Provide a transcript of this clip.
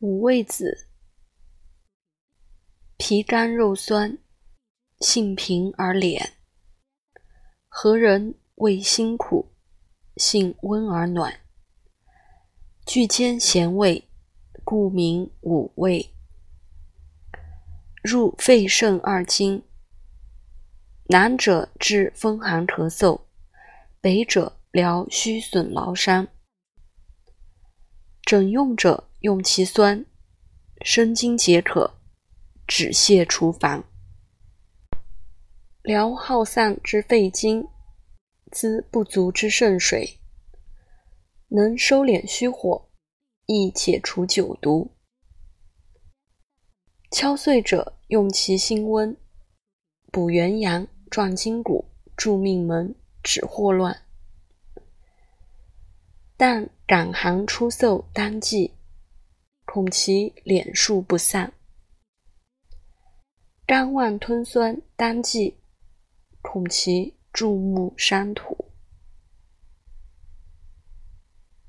五味子，皮干肉酸，性平而敛，何人味辛苦，性温而暖，具兼咸味，故名五味。入肺肾二经，南者治风寒咳嗽，北者疗虚损劳伤。整用者。用其酸，生津解渴，止泻除烦，疗耗散之肺经，滋不足之肾水，能收敛虚火，亦解除酒毒。敲碎者用其辛温，补元阳，壮筋骨，助命门，止霍乱。但感寒出嗽当季。恐其敛数不散，肝旺吞酸当季，恐其注目山土。